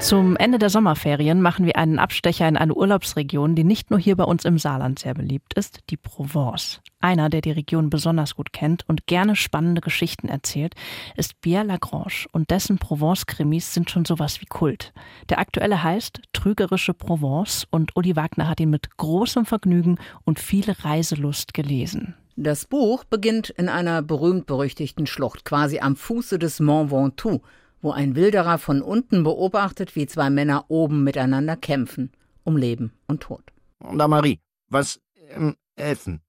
Zum Ende der Sommerferien machen wir einen Abstecher in eine Urlaubsregion, die nicht nur hier bei uns im Saarland sehr beliebt ist, die Provence. Einer, der die Region besonders gut kennt und gerne spannende Geschichten erzählt, ist Pierre Lagrange und dessen Provence-Krimis sind schon sowas wie Kult. Der aktuelle heißt Trügerische Provence und Uli Wagner hat ihn mit großem Vergnügen und viel Reiselust gelesen. Das Buch beginnt in einer berühmt-berüchtigten Schlucht, quasi am Fuße des Mont Ventoux, wo ein Wilderer von unten beobachtet, wie zwei Männer oben miteinander kämpfen, um Leben und Tod. Da Marie, was ähm, helfen?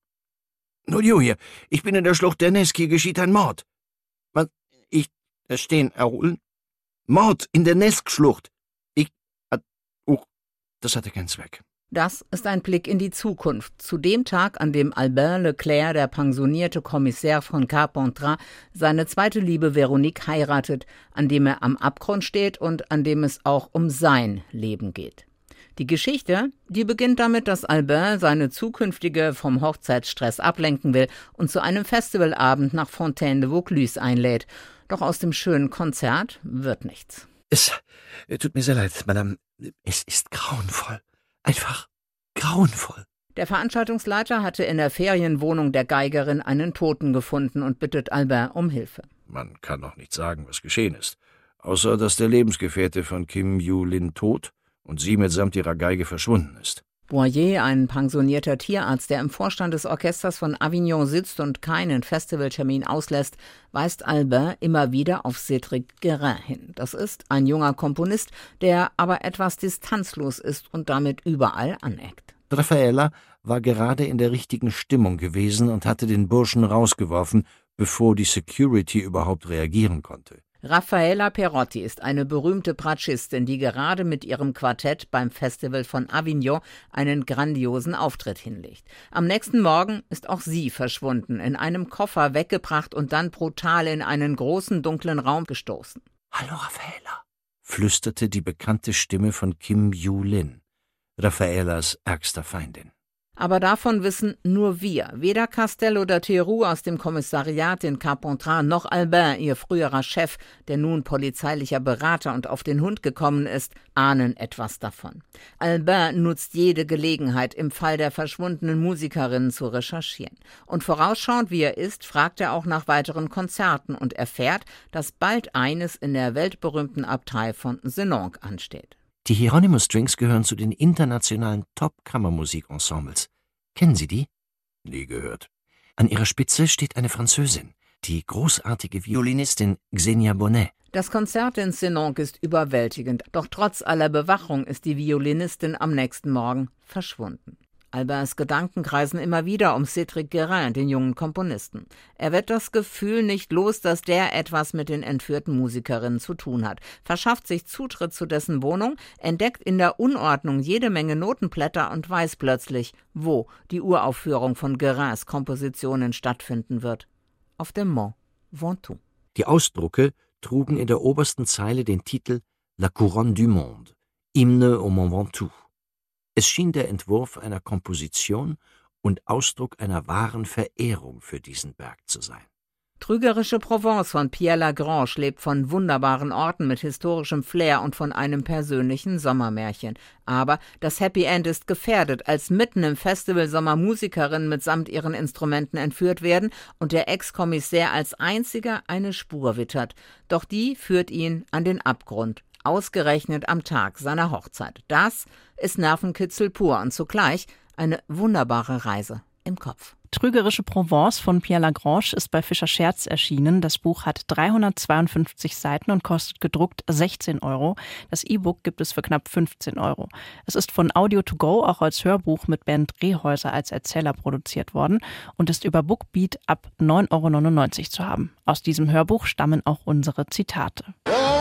Nur hier, ich bin in der Schlucht der hier geschieht ein Mord. Was? Ich, da stehen, erholen? Mord in der Nesk-Schlucht. Ich, oh, das hatte keinen Zweck. Das ist ein Blick in die Zukunft, zu dem Tag, an dem Albert Leclerc, der pensionierte Kommissär von Carpentras, seine zweite Liebe Veronique heiratet, an dem er am Abgrund steht und an dem es auch um sein Leben geht. Die Geschichte, die beginnt damit, dass Albert seine zukünftige vom Hochzeitsstress ablenken will und zu einem Festivalabend nach Fontaine de Vaucluse einlädt. Doch aus dem schönen Konzert wird nichts. Es tut mir sehr leid, Madame. Es ist grauenvoll. Einfach grauenvoll. Der Veranstaltungsleiter hatte in der Ferienwohnung der Geigerin einen Toten gefunden und bittet Albert um Hilfe. Man kann noch nicht sagen, was geschehen ist. Außer, dass der Lebensgefährte von Kim Yu-Lin tot und sie mitsamt ihrer Geige verschwunden ist. Boyer, ein pensionierter Tierarzt, der im Vorstand des Orchesters von Avignon sitzt und keinen Festivaltermin auslässt, weist Albert immer wieder auf Cédric Guérin hin. Das ist ein junger Komponist, der aber etwas distanzlos ist und damit überall aneckt. Raffaella war gerade in der richtigen Stimmung gewesen und hatte den Burschen rausgeworfen, bevor die Security überhaupt reagieren konnte. Raffaella Perotti ist eine berühmte Bratschistin, die gerade mit ihrem Quartett beim Festival von Avignon einen grandiosen Auftritt hinlegt. Am nächsten Morgen ist auch sie verschwunden, in einem Koffer weggebracht und dann brutal in einen großen dunklen Raum gestoßen. Hallo Raffaella, flüsterte die bekannte Stimme von Kim Yu-Lin, Raffaellas ärgster Feindin. Aber davon wissen nur wir. Weder Castello oder Theroux aus dem Kommissariat in Carpentras noch Albin, ihr früherer Chef, der nun polizeilicher Berater und auf den Hund gekommen ist, ahnen etwas davon. Albin nutzt jede Gelegenheit, im Fall der verschwundenen Musikerinnen zu recherchieren. Und vorausschauend wie er ist, fragt er auch nach weiteren Konzerten und erfährt, dass bald eines in der weltberühmten Abtei von Senonc ansteht. Die Hieronymus Strings gehören zu den internationalen Top-Kammermusikensembles. Kennen Sie die? Nie gehört. An ihrer Spitze steht eine Französin, die großartige Violinistin Xenia Bonnet. Das Konzert in Senonc ist überwältigend, doch trotz aller Bewachung ist die Violinistin am nächsten Morgen verschwunden. Alberts Gedanken kreisen immer wieder um Cédric Guérin, den jungen Komponisten. Er wird das Gefühl nicht los, dass der etwas mit den entführten Musikerinnen zu tun hat, verschafft sich Zutritt zu dessen Wohnung, entdeckt in der Unordnung jede Menge Notenblätter und weiß plötzlich, wo die Uraufführung von Guérins Kompositionen stattfinden wird. Auf dem Mont Ventoux. Die Ausdrucke trugen in der obersten Zeile den Titel La Couronne du Monde, Hymne au Mont Ventoux. Es schien der Entwurf einer Komposition und Ausdruck einer wahren Verehrung für diesen Berg zu sein. Trügerische Provence von Pierre Lagrange lebt von wunderbaren Orten mit historischem Flair und von einem persönlichen Sommermärchen. Aber das Happy End ist gefährdet, als mitten im Festival Sommer Musikerinnen mitsamt ihren Instrumenten entführt werden und der Ex-Kommissär als einziger eine Spur wittert. Doch die führt ihn an den Abgrund ausgerechnet am Tag seiner Hochzeit. Das ist Nervenkitzel pur und zugleich eine wunderbare Reise im Kopf. Trügerische Provence von Pierre Lagrange ist bei Fischer Scherz erschienen. Das Buch hat 352 Seiten und kostet gedruckt 16 Euro. Das E-Book gibt es für knapp 15 Euro. Es ist von Audio to Go auch als Hörbuch mit Bernd Drehhäuser als Erzähler produziert worden und ist über Bookbeat ab 9,99 Euro zu haben. Aus diesem Hörbuch stammen auch unsere Zitate.